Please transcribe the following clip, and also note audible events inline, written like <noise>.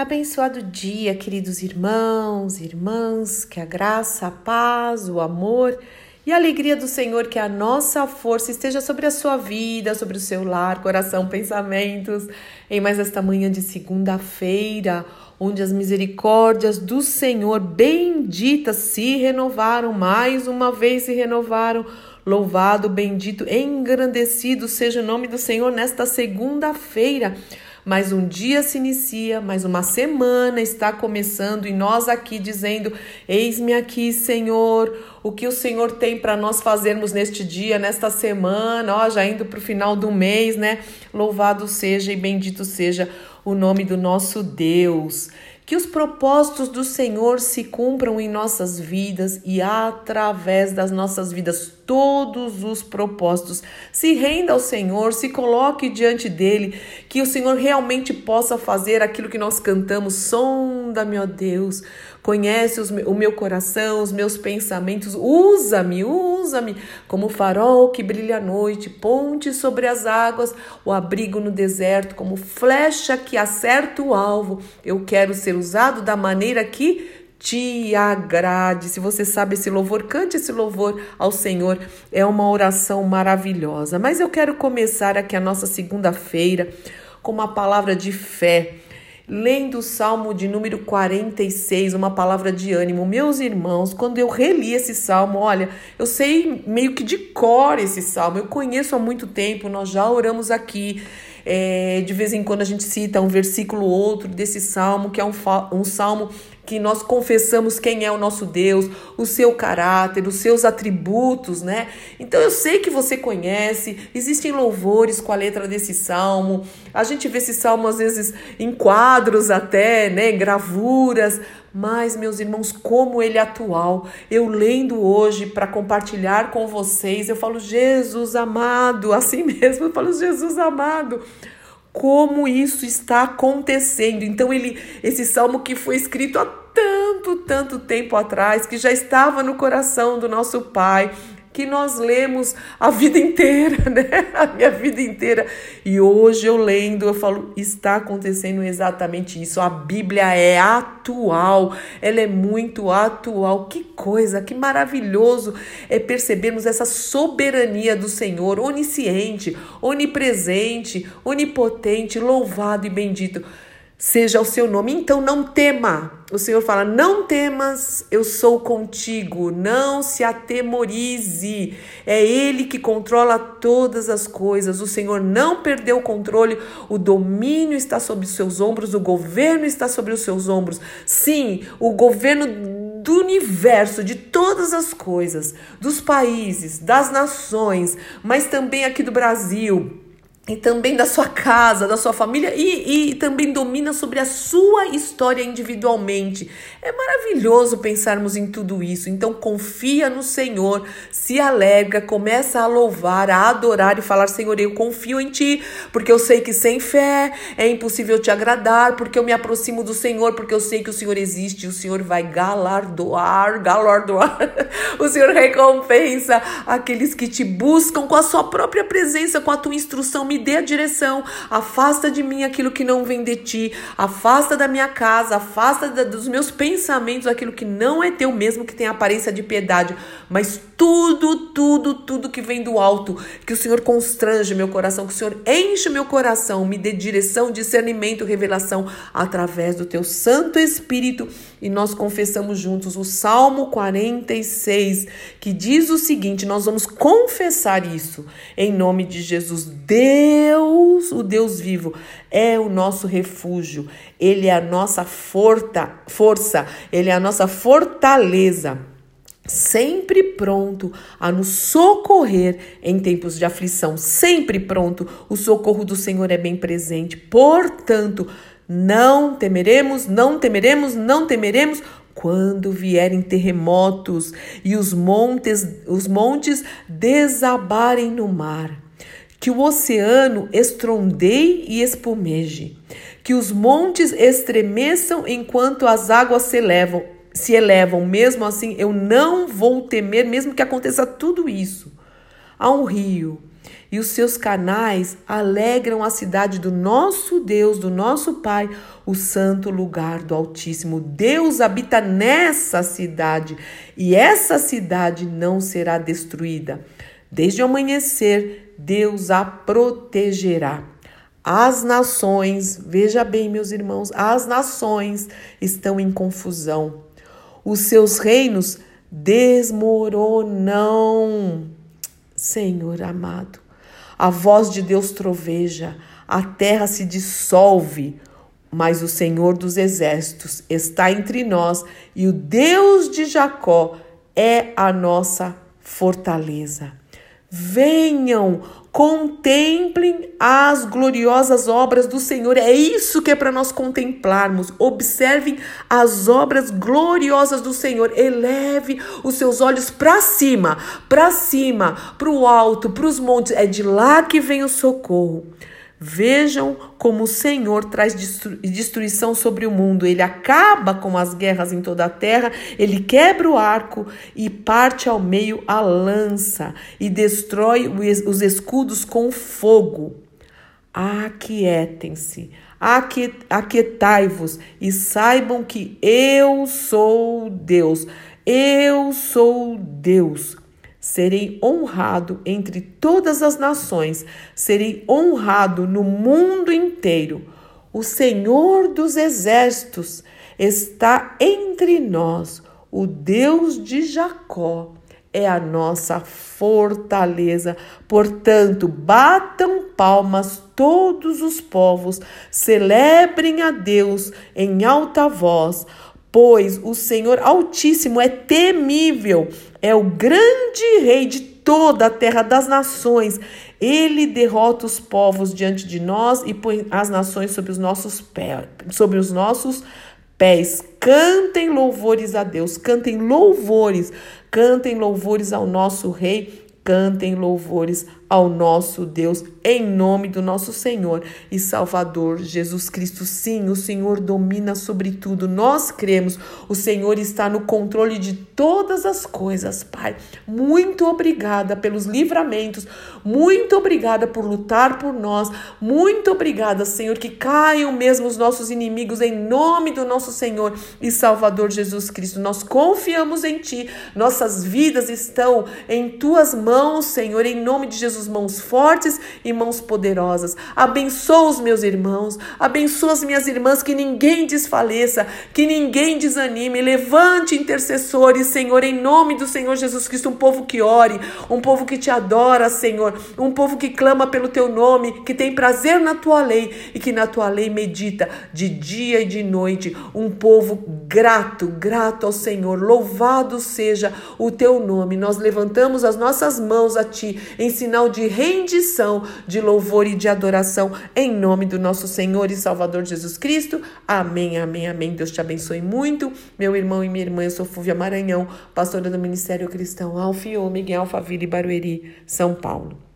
Abençoado dia, queridos irmãos irmãs, que a graça, a paz, o amor e a alegria do Senhor, que a nossa força esteja sobre a sua vida, sobre o seu lar, coração, pensamentos, em mais esta manhã de segunda-feira, onde as misericórdias do Senhor benditas se renovaram, mais uma vez se renovaram. Louvado, bendito, engrandecido seja o nome do Senhor nesta segunda-feira mais um dia se inicia, mais uma semana está começando e nós aqui dizendo: Eis-me aqui, Senhor, o que o Senhor tem para nós fazermos neste dia, nesta semana, ó, já indo para o final do mês, né? Louvado seja e bendito seja o nome do nosso Deus. Que os propósitos do Senhor se cumpram em nossas vidas e através das nossas vidas, todos os propósitos. Se renda ao Senhor, se coloque diante dele, que o Senhor realmente possa fazer aquilo que nós cantamos. Sonda-me, ó Deus, conhece os, o meu coração, os meus pensamentos, usa-me, usa-me como farol que brilha à noite, ponte sobre as águas, o abrigo no deserto, como flecha que acerta o alvo. Eu quero ser usado da maneira que te agrade. Se você sabe esse louvor, cante esse louvor ao Senhor. É uma oração maravilhosa. Mas eu quero começar aqui a nossa segunda-feira com uma palavra de fé lendo o Salmo de número 46, uma palavra de ânimo. Meus irmãos, quando eu reli esse salmo, olha, eu sei meio que de cor esse salmo, eu conheço há muito tempo, nós já oramos aqui. É, de vez em quando a gente cita um versículo ou outro desse salmo, que é um, um salmo que nós confessamos quem é o nosso Deus, o seu caráter, os seus atributos, né? Então eu sei que você conhece, existem louvores com a letra desse salmo. A gente vê esse salmo às vezes em quadros até, né, gravuras, mas, meus irmãos, como ele é atual. Eu lendo hoje para compartilhar com vocês, eu falo, Jesus amado, <laughs> assim mesmo, eu falo, Jesus amado como isso está acontecendo. Então ele esse salmo que foi escrito há tanto, tanto tempo atrás, que já estava no coração do nosso Pai, que nós lemos a vida inteira, <laughs> né? A minha vida inteira. E hoje eu lendo, eu falo, está acontecendo exatamente isso. A Bíblia é atual, ela é muito atual. Que coisa, que maravilhoso é percebermos essa soberania do Senhor, onisciente, onipresente, onipotente, louvado e bendito seja o seu nome. Então não tema. O Senhor fala: Não temas, eu sou contigo. Não se atemorize. É Ele que controla todas as coisas. O Senhor não perdeu o controle. O domínio está sobre os seus ombros. O governo está sobre os seus ombros. Sim, o governo do universo, de todas as coisas, dos países, das nações, mas também aqui do Brasil e também da sua casa, da sua família e, e também domina sobre a sua história individualmente. É maravilhoso pensarmos em tudo isso. Então confia no Senhor, se alegra, começa a louvar, a adorar e falar: Senhor, eu confio em Ti, porque eu sei que sem fé é impossível te agradar, porque eu me aproximo do Senhor, porque eu sei que o Senhor existe o Senhor vai galardoar, galardoar. <laughs> o Senhor recompensa aqueles que te buscam com a sua própria presença, com a tua instrução. Me dê a direção, afasta de mim aquilo que não vem de ti, afasta da minha casa, afasta da, dos meus pensamentos aquilo que não é teu, mesmo que tenha aparência de piedade, mas tudo, tudo, tudo que vem do alto, que o Senhor constrange meu coração, que o Senhor enche meu coração, me dê direção, discernimento, revelação através do teu Santo Espírito. E nós confessamos juntos o Salmo 46, que diz o seguinte: nós vamos confessar isso em nome de Jesus. Deus, o Deus vivo, é o nosso refúgio, ele é a nossa forta, força, ele é a nossa fortaleza sempre pronto a nos socorrer em tempos de aflição, sempre pronto. O socorro do Senhor é bem presente. Portanto, não temeremos, não temeremos, não temeremos quando vierem terremotos e os montes, os montes desabarem no mar. Que o oceano estrondeie e espumeje, que os montes estremeçam enquanto as águas se elevam se elevam, mesmo assim, eu não vou temer, mesmo que aconteça tudo isso. Há um rio e os seus canais alegram a cidade do nosso Deus, do nosso Pai, o santo lugar do Altíssimo. Deus habita nessa cidade e essa cidade não será destruída. Desde o amanhecer, Deus a protegerá. As nações, veja bem, meus irmãos, as nações estão em confusão. Os seus reinos desmoronam. Senhor amado, a voz de Deus troveja, a terra se dissolve, mas o Senhor dos exércitos está entre nós e o Deus de Jacó é a nossa fortaleza. Venham, contemplem as gloriosas obras do Senhor. É isso que é para nós contemplarmos. Observem as obras gloriosas do Senhor. Eleve os seus olhos para cima, para cima, para o alto, para os montes. É de lá que vem o socorro. Vejam como o Senhor traz destruição sobre o mundo. Ele acaba com as guerras em toda a terra, ele quebra o arco e parte ao meio a lança e destrói os escudos com fogo. Aquietem-se, aquietai-vos e saibam que eu sou Deus. Eu sou Deus serei honrado entre todas as nações, serei honrado no mundo inteiro. O Senhor dos exércitos está entre nós, o Deus de Jacó é a nossa fortaleza. Portanto, batam palmas todos os povos, celebrem a Deus em alta voz, pois o Senhor Altíssimo é temível é o grande rei de toda a terra das nações. Ele derrota os povos diante de nós e põe as nações sobre os nossos pés, sobre os nossos pés. Cantem louvores a Deus, cantem louvores, cantem louvores ao nosso rei, cantem louvores ao nosso Deus, em nome do nosso Senhor e Salvador Jesus Cristo. Sim, o Senhor domina sobre tudo. Nós cremos, o Senhor está no controle de todas as coisas, Pai. Muito obrigada pelos livramentos, muito obrigada por lutar por nós, muito obrigada, Senhor, que caiam mesmo os nossos inimigos em nome do nosso Senhor e Salvador Jesus Cristo. Nós confiamos em Ti, nossas vidas estão em Tuas mãos, Senhor, em nome de Jesus mãos fortes e mãos poderosas. Abençoa os meus irmãos, abençoa as minhas irmãs, que ninguém desfaleça, que ninguém desanime. Levante intercessores, Senhor, em nome do Senhor Jesus Cristo, um povo que ore, um povo que te adora, Senhor, um povo que clama pelo teu nome, que tem prazer na tua lei e que na tua lei medita de dia e de noite. Um povo grato, grato ao Senhor. Louvado seja o teu nome. Nós levantamos as nossas mãos a ti em sinal de rendição, de louvor e de adoração, em nome do nosso Senhor e Salvador Jesus Cristo. Amém, amém, amém. Deus te abençoe muito. Meu irmão e minha irmã, eu sou Fúvia Maranhão, pastora do Ministério Cristão Alfa e Ômega em Alphaville, Barueri, São Paulo.